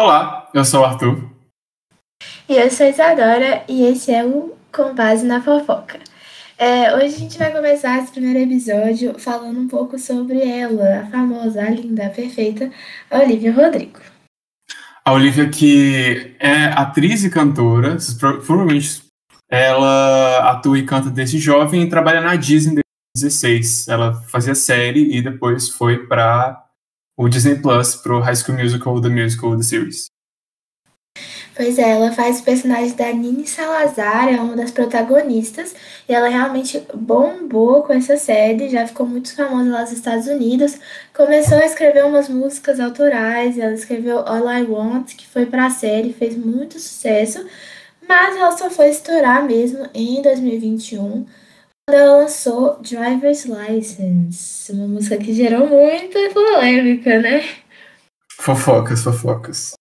Olá, eu sou o Arthur. E eu sou a Isadora, e esse é o Com Base na Fofoca. É, hoje a gente vai começar esse primeiro episódio falando um pouco sobre ela, a famosa, a linda, a perfeita Olivia Rodrigo. A Olivia que é atriz e cantora, provavelmente ela atua e canta desde jovem e trabalha na Disney desde 2016. Ela fazia série e depois foi para o Disney Plus, pro High School Musical, The Musical, The Series. Pois é, ela faz o personagem da Nini Salazar, é uma das protagonistas, e ela realmente bombou com essa série, já ficou muito famosa lá nos Estados Unidos. Começou a escrever umas músicas autorais, ela escreveu All I Want, que foi pra série, fez muito sucesso, mas ela só foi estourar mesmo em 2021, quando ela lançou Driver's License, uma música que gerou muita polêmica, né? Fofocas, fofocas.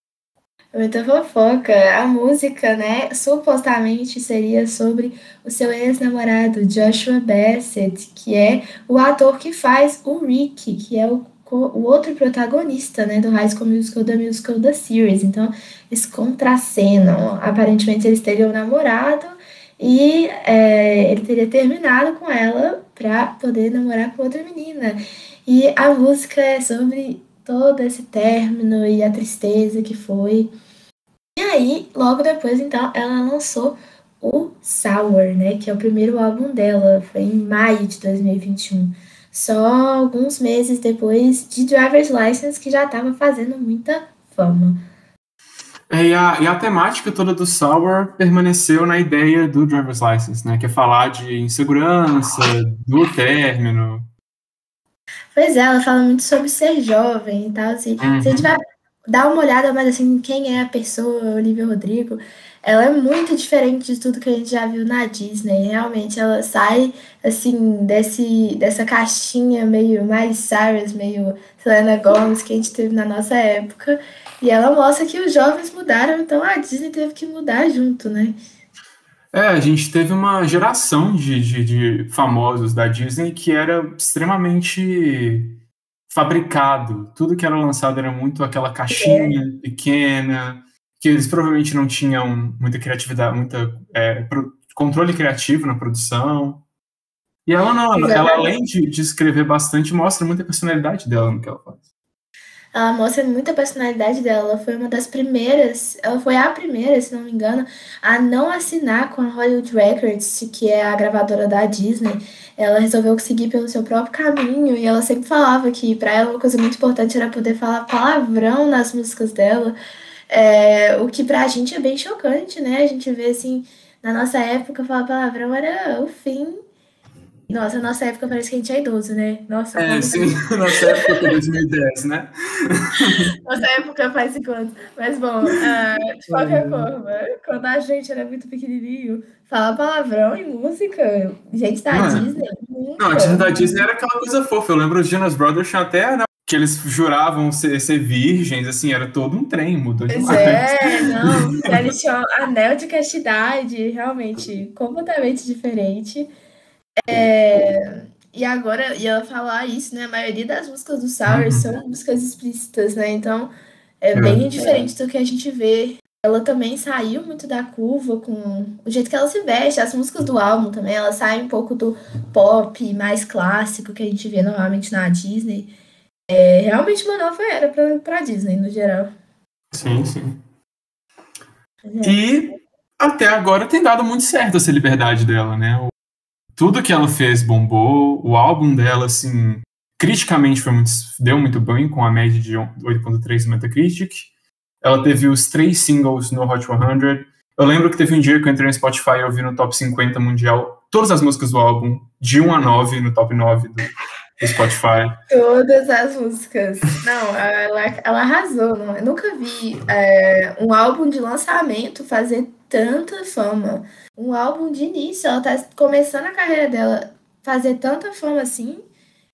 Muita fofoca. A música, né, supostamente seria sobre o seu ex-namorado Joshua Bassett, que é o ator que faz o Rick, que é o, o outro protagonista, né, do High School Musical, da Musical, da Series. Então, eles contracenam. Aparentemente, eles teriam namorado e é, ele teria terminado com ela pra poder namorar com outra menina. E a música é sobre todo esse término e a tristeza que foi. E aí, logo depois, então, ela lançou o Sour, né? Que é o primeiro álbum dela. Foi em maio de 2021. Só alguns meses depois de Driver's License, que já estava fazendo muita fama. É, e, a, e a temática toda do Sour permaneceu na ideia do Driver's License, né? Que é falar de insegurança, do término. Pois é, ela fala muito sobre ser jovem e tal. Assim. Uhum. Se a gente vai dar uma olhada mais assim, quem é a pessoa, Olivia Rodrigo, ela é muito diferente de tudo que a gente já viu na Disney. Realmente, ela sai assim desse, dessa caixinha meio Miley Cyrus, meio Selena Gomez que a gente teve na nossa época. E ela mostra que os jovens mudaram, então a Disney teve que mudar junto, né? É, a gente teve uma geração de, de, de famosos da Disney que era extremamente fabricado. Tudo que era lançado era muito aquela caixinha pequena, que eles provavelmente não tinham muita criatividade, muita é, pro- controle criativo na produção. E ela não, ela, ela, além de, de escrever bastante, mostra muita personalidade dela no que ela faz. Ela mostra muita personalidade dela. Ela foi uma das primeiras, ela foi a primeira, se não me engano, a não assinar com a Hollywood Records, que é a gravadora da Disney. Ela resolveu seguir pelo seu próprio caminho e ela sempre falava que para ela uma coisa muito importante era poder falar palavrão nas músicas dela. É, o que pra gente é bem chocante, né? A gente vê assim, na nossa época, falar palavrão era o fim. Nossa, nossa época parece que a gente é idoso, né? Nossa, É, sim, nossa época foi 2010, né? Nossa época faz cinco anos. Mas bom, ah, de qualquer forma, quando a gente era muito pequenininho, falar palavrão em música, gente da Não é. Disney, nunca. Não, a Disney da Disney era aquela coisa fofa. Eu lembro os Jonas Brothers tinham até né, que eles juravam ser, ser virgens, assim, era todo um trem, mudou Pois demais. é, não, eles tinham anel de castidade, realmente completamente diferente. É, e agora, e ela falar isso, né? A maioria das músicas do Sour Uhum. são músicas explícitas, né? Então é É. bem diferente do que a gente vê. Ela também saiu muito da curva com o jeito que ela se veste, as músicas do álbum também, ela sai um pouco do pop mais clássico que a gente vê normalmente na Disney. É, realmente uma nova era pra, pra Disney, no geral. Sim, sim. É. E até agora tem dado muito certo essa liberdade dela, né? Tudo que ela fez bombou, o álbum dela, assim, criticamente foi muito, deu muito bem, com a média de 8.3 no Metacritic. Ela teve os três singles no Hot 100. Eu lembro que teve um dia que eu entrei no Spotify e eu vi no top 50 mundial todas as músicas do álbum, de 1 a 9, no top 9 do, do Spotify. Todas as músicas. Não, ela, ela arrasou. Não, eu nunca vi é, um álbum de lançamento fazer tanta fama. Um álbum de início, ela tá começando a carreira dela, fazer tanta fama assim,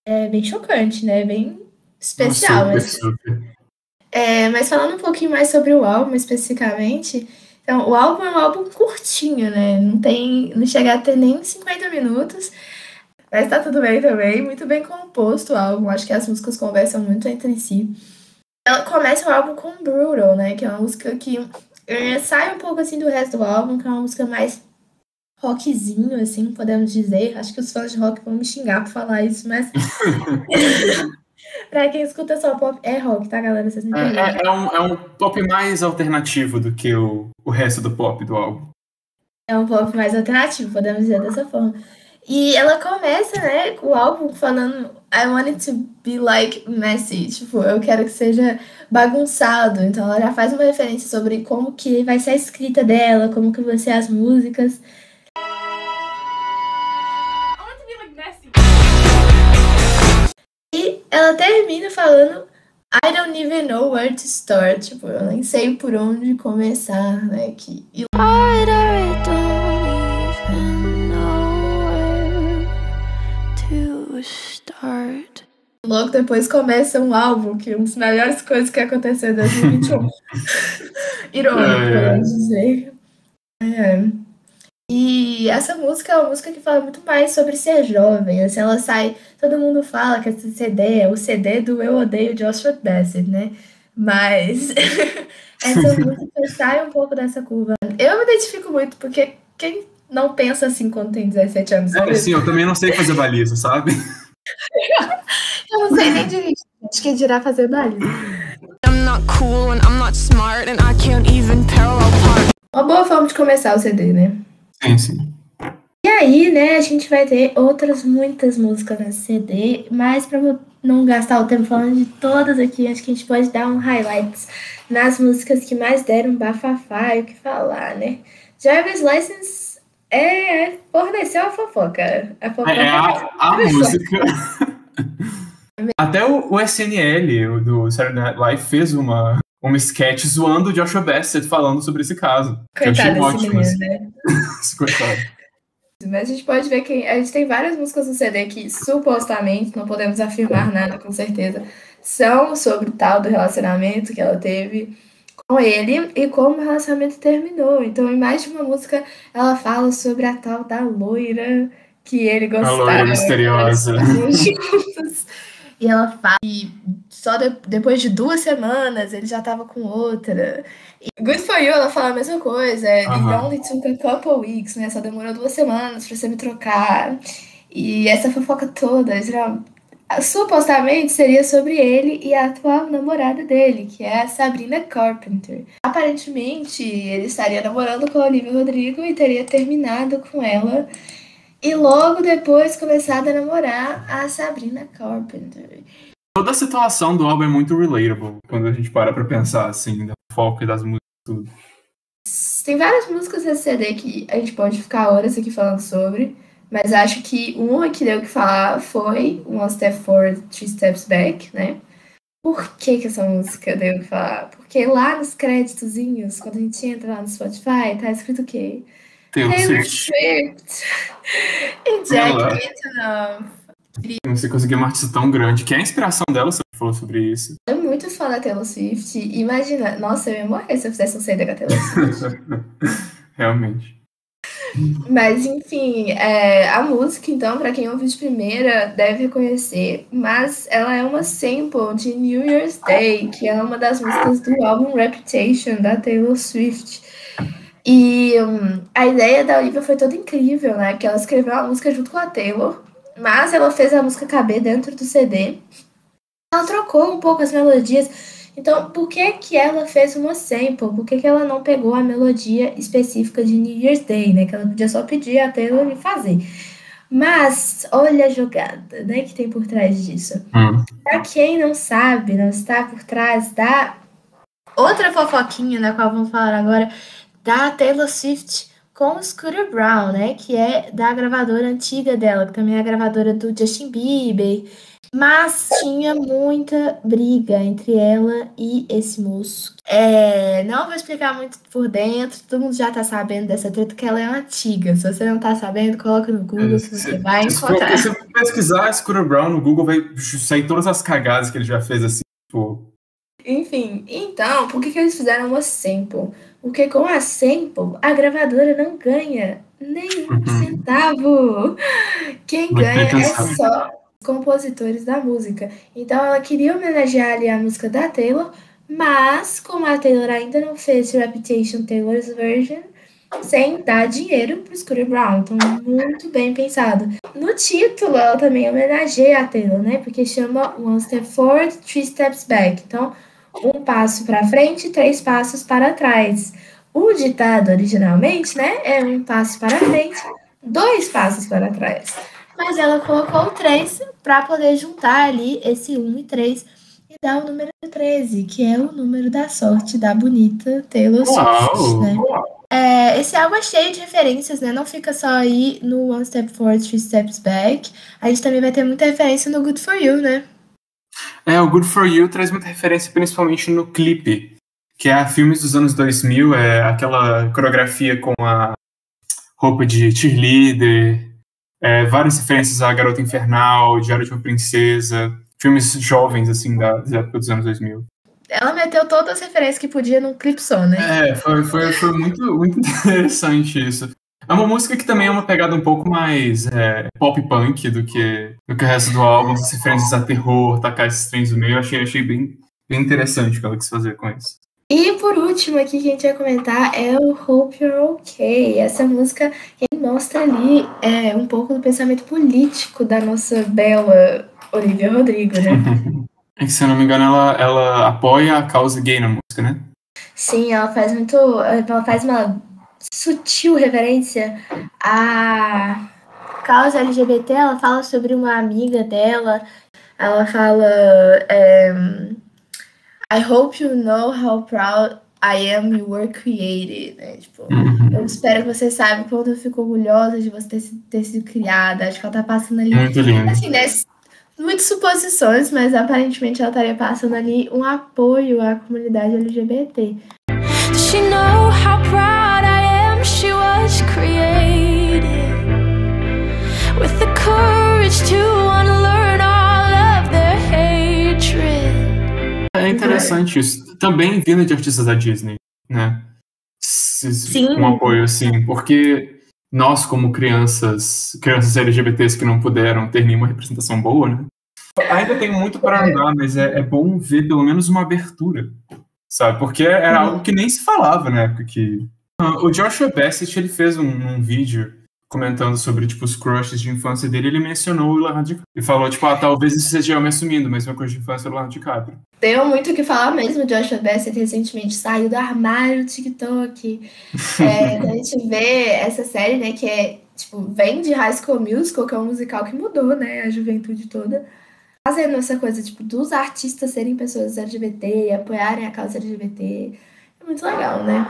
é bem chocante, né? Bem especial. Super, mas, é, mas falando um pouquinho mais sobre o álbum especificamente, então, o álbum é um álbum curtinho, né? Não tem, não chega a ter nem 50 minutos. Mas tá tudo bem também, muito bem composto o álbum. Acho que as músicas conversam muito entre si. Ela começa o álbum com Brutal, né? Que é uma música que é, sai um pouco assim do resto do álbum, que é uma música mais rockzinho, assim, podemos dizer. Acho que os fãs de rock vão me xingar por falar isso, mas. pra quem escuta só pop, é rock, tá, galera? Vocês não é, é, é, um, é um pop mais alternativo do que o, o resto do pop do álbum. É um pop mais alternativo, podemos dizer dessa forma. E ela começa, né, o álbum falando I want it to be like messy, tipo, eu quero que seja bagunçado. Então ela já faz uma referência sobre como que vai ser a escrita dela, como que vão ser as músicas. E ela termina falando I don't even know where to start, tipo, eu nem sei por onde começar, né, que... Logo depois começa um álbum, que é uma das melhores coisas que aconteceu em 2021. Irônico, é, é. dizer. É. E essa música é uma música que fala muito mais sobre ser jovem. Assim, ela sai. Todo mundo fala que esse CD é o CD do Eu Odeio Joshua Bassett, né? Mas essa música sai um pouco dessa curva. Eu me identifico muito, porque quem não pensa assim quando tem 17 anos? É, sim, eu também não sei fazer baliza, sabe? Eu não sei nem dirigir. Acho que dirá fazer baliza. Uma boa forma de começar o CD, né? Sim, sim. E aí, né, a gente vai ter outras muitas músicas nesse CD, mas para não gastar o tempo falando de todas aqui, acho que a gente pode dar um highlights nas músicas que mais deram bafafá e o que falar, né? Jarvis License é, é, forneceu a fofoca. A fofoca é, a, a música. Até o, o, SNL, o do Saturday Night Live, fez uma, uma sketch zoando o Joshua Bassett falando sobre esse caso. Coitado desse menino, né? Coitado. Mas a gente pode ver que a gente tem várias músicas no CD que supostamente, não podemos afirmar nada com certeza, são sobre tal do relacionamento que ela teve com ele e como o relacionamento terminou. Então, em mais de uma música, ela fala sobre a tal da loira que ele gostava. A loira misteriosa. E ela fala e só de, depois de duas semanas ele já tava com outra. E Good for You, ela fala a mesma coisa. It uh -huh. only took a couple weeks, né? Só demorou duas semanas pra você me trocar. E essa fofoca toda, supostamente seria sobre ele e a atual namorada dele, que é a Sabrina Carpenter. Aparentemente, ele estaria namorando com a Olivia Rodrigo e teria terminado com ela e logo depois começado a namorar a Sabrina Carpenter. Toda a situação do álbum é muito relatable quando a gente para pra pensar assim, do foco e das músicas tudo. Tem várias músicas desse CD que a gente pode ficar horas aqui falando sobre. Mas acho que uma que deu que falar foi One Step Forward, Three Steps Back, né? Por que, que essa música deu que falar? Porque lá nos créditozinhos, quando a gente entra lá no Spotify, tá escrito o quê? Taylor Swift e Jack Whitenoff. Você conseguiu uma artista tão grande, que é a inspiração dela, você falou sobre isso. Eu muito fã da Taylor Swift. Imagina, nossa, eu ia morrer se eu fizesse um CD com a Taylor Swift. Realmente. Mas, enfim, é, a música, então, para quem ouviu de primeira, deve reconhecer, mas ela é uma sample de New Year's Day, que é uma das músicas do álbum Reputation, da Taylor Swift. E um, a ideia da Olivia foi toda incrível, né? Que ela escreveu a música junto com a Taylor, mas ela fez a música caber dentro do CD. Ela trocou um pouco as melodias então, por que que ela fez uma sample? Por que, que ela não pegou a melodia específica de New Year's Day, né? Que ela podia só pedir a Taylor e fazer. Mas, olha a jogada, né, que tem por trás disso. Hum. Pra quem não sabe, não está por trás da outra fofoquinha, na qual vamos falar agora, da Taylor Swift com o Scooter Brown, né, que é da gravadora antiga dela, que também é a gravadora do Justin Bieber, mas tinha muita briga entre ela e esse moço. É, não vou explicar muito por dentro, todo mundo já tá sabendo dessa treta, que ela é antiga. Se você não tá sabendo, coloca no Google, é, se, você vai encontrar. Se você pesquisar Scooter Brown no Google, vai sair todas as cagadas que ele já fez assim, tipo... Enfim, então, por que, que eles fizeram uma sample? Porque com a sample, a gravadora não ganha nem um uhum. centavo. Quem ganha é só compositores da música. Então ela queria homenagear ali a música da Taylor, mas como a Taylor ainda não fez Reputation Taylor's Version, sem dar dinheiro para Scooter Brown. Então, muito bem pensado. No título, ela também homenageia a Taylor, né? Porque chama One Step Forward, Three Steps Back. Então, um passo para frente, três passos para trás. O ditado originalmente, né, é um passo para frente, dois passos para trás. Mas ela colocou três para poder juntar ali esse um e três e dar o número 13, que é o número da sorte da bonita Taylor Swift, né? É, esse álbum é cheio de referências, né? Não fica só aí no One Step Forward, Three Steps Back. A gente também vai ter muita referência no Good For You, né? É, o Good For You traz muita referência principalmente no clipe, que é a filmes dos anos 2000, é aquela coreografia com a roupa de cheerleader, é, várias referências à Garota Infernal, Diário de uma Princesa, filmes jovens, assim, da, da época dos anos 2000. Ela meteu todas as referências que podia num clipe só, né? É, foi, foi, foi muito, muito interessante isso. É uma música que também é uma pegada um pouco mais é, pop punk do que, do que o resto do álbum, as referências a terror, tacar esses trens no meio, eu achei, achei bem, bem interessante o que ela quis fazer com isso. E por último aqui que a gente vai comentar é o Hope You're Okay. Essa música que mostra ali é, um pouco do pensamento político da nossa bela Olivia Rodrigo, né? É que, se eu não me engano, ela, ela apoia a causa gay na música, né? Sim, ela faz muito. Ela faz uma sutil reverência à causa LGBT. Ela fala sobre uma amiga dela. Ela fala. É, I hope you know how proud I am you were created. Né? Tipo, uhum. Eu espero que você saiba quanto eu fico orgulhosa de você ter, ter sido criada. Acho que ela tá passando ali. Muito lindo. Assim, né? Muitas suposições, mas aparentemente ela estaria passando ali um apoio à comunidade LGBT. She know how proud É interessante isso. Também vindo de artistas da Disney, né? Sim. Um apoio assim, porque nós, como crianças, crianças LGBTs que não puderam ter nenhuma representação boa, né? Ainda tem muito para andar, mas é, é, bom ver pelo menos uma abertura, sabe? Porque era algo que nem se falava na época que... O Joshua Bassett, ele fez um, um vídeo comentando sobre, tipo, os crushes de infância dele, ele mencionou o Leonardo DiCaprio. E falou, tipo, ah, talvez isso seja eu me assumindo, mas meu crush de infância é o Leonardo DiCaprio. Deu muito o que falar mesmo, Joshua Bassett recentemente saiu do armário do TikTok. É, a gente vê essa série, né, que é, tipo, vem de High School Musical, que é um musical que mudou, né, a juventude toda. Fazendo essa coisa, tipo, dos artistas serem pessoas LGBT, apoiarem a causa LGBT. É muito legal, né?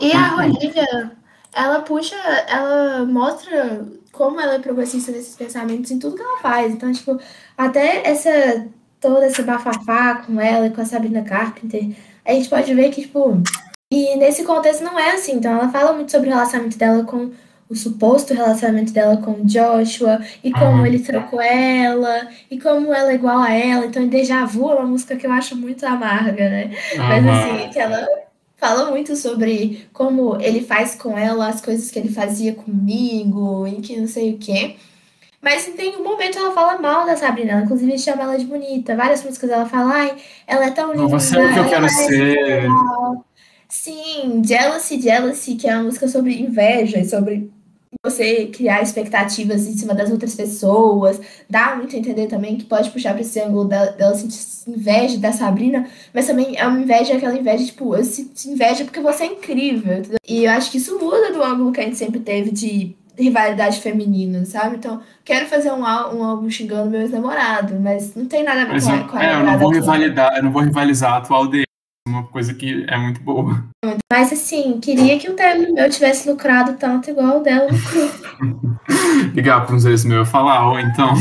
E a Olivia ela puxa, ela mostra como ela é progressista nesses pensamentos em tudo que ela faz. Então, tipo, até essa toda essa bafafá com ela e com a Sabrina Carpenter, a gente pode ver que, tipo, e nesse contexto não é assim. Então, ela fala muito sobre o relacionamento dela com o suposto relacionamento dela com Joshua e como uhum. ele trocou ela e como ela é igual a ela. Então, Deja Vu é uma música que eu acho muito amarga, né? Uhum. Mas assim, que ela fala muito sobre como ele faz com ela as coisas que ele fazia comigo e que não sei o quê. Mas tem um momento ela fala mal da Sabrina, ela, inclusive chama ela de bonita. Várias músicas ela fala, ai, ela é tão linda. Você é o que eu quero ser. Sim, Jealousy, Jealousy, que é uma música sobre inveja e sobre você criar expectativas em cima das outras pessoas, dá muito a entender também que pode puxar para esse ângulo dela, dela sentir inveja da Sabrina, mas também é uma inveja, aquela inveja, tipo, eu sinto inveja porque você é incrível, entendeu? E eu acho que isso muda do ângulo que a gente sempre teve de rivalidade feminina, sabe? Então, quero fazer um, um álbum xingando meu ex-namorado, mas não tem nada a ver com, eu, com a é, eu não vou rivalizar, eu não vou rivalizar a atual dele uma coisa que é muito boa. Mas assim, queria que o término meu tivesse lucrado tanto igual o dela lucrou. Ligar para uns ex meus falar, ou então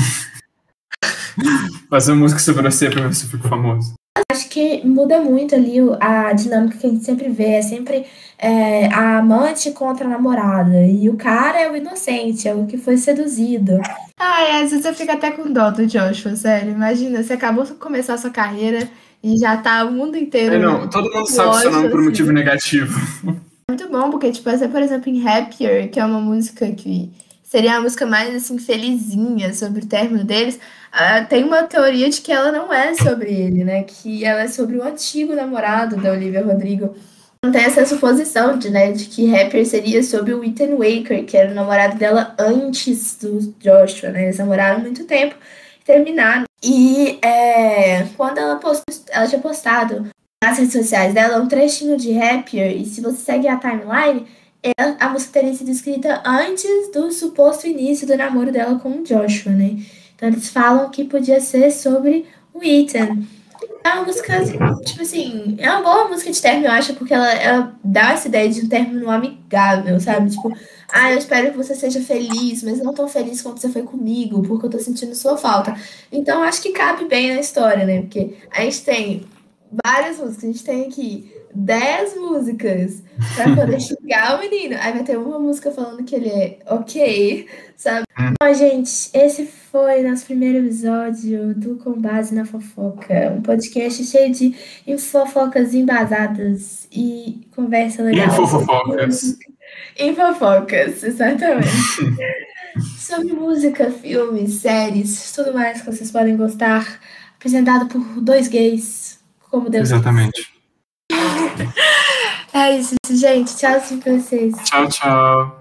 fazer música sobre você para ver se eu fico famoso. Acho que muda muito ali a dinâmica que a gente sempre vê. É sempre é, a amante contra a namorada. E o cara é o inocente, é o que foi seduzido. Ai, às vezes eu fico até com dó do Joshua, sério. Imagina, você acabou de começar a sua carreira e já tá o mundo inteiro. É, não, todo mundo sabe que seu nome por um motivo negativo. Muito bom, porque, tipo, essa, por exemplo, em Happier, que é uma música que seria uma música mais assim felizinha sobre o término deles. Uh, tem uma teoria de que ela não é sobre ele, né? Que ela é sobre o antigo namorado da Olivia Rodrigo. Não tem essa suposição de, né, de que Happier seria sobre o Ethan Waker, que era o namorado dela antes do Joshua, né? Eles namoraram muito tempo terminaram. E é, quando ela postou, ela tinha postado nas redes sociais dela um trechinho de Happier, e se você segue a timeline, ela, a música teria sido escrita antes do suposto início do namoro dela com o Joshua, né? Então eles falam que podia ser sobre o Ethan. É uma música, tipo assim, é uma boa música de término, eu acho, porque ela, ela dá essa ideia de um término amigável, sabe? Tipo, ah, eu espero que você seja feliz, mas não tão feliz quanto você foi comigo, porque eu tô sentindo sua falta. Então, acho que cabe bem na história, né? Porque a gente tem várias músicas, a gente tem aqui 10 músicas pra poder xingar o menino. Aí vai ter uma música falando que ele é ok, sabe? Hum. Bom, gente, esse foi nosso primeiro episódio do Com Base na Fofoca. Um podcast cheio de fofocas embasadas e conversa legal. Infofofocas. Infofocas, exatamente. Sobre música, filmes, séries, tudo mais que vocês podem gostar. Apresentado por dois gays, como Deus Exatamente. É isso, gente. Tchau pra vocês. Tchau, tchau.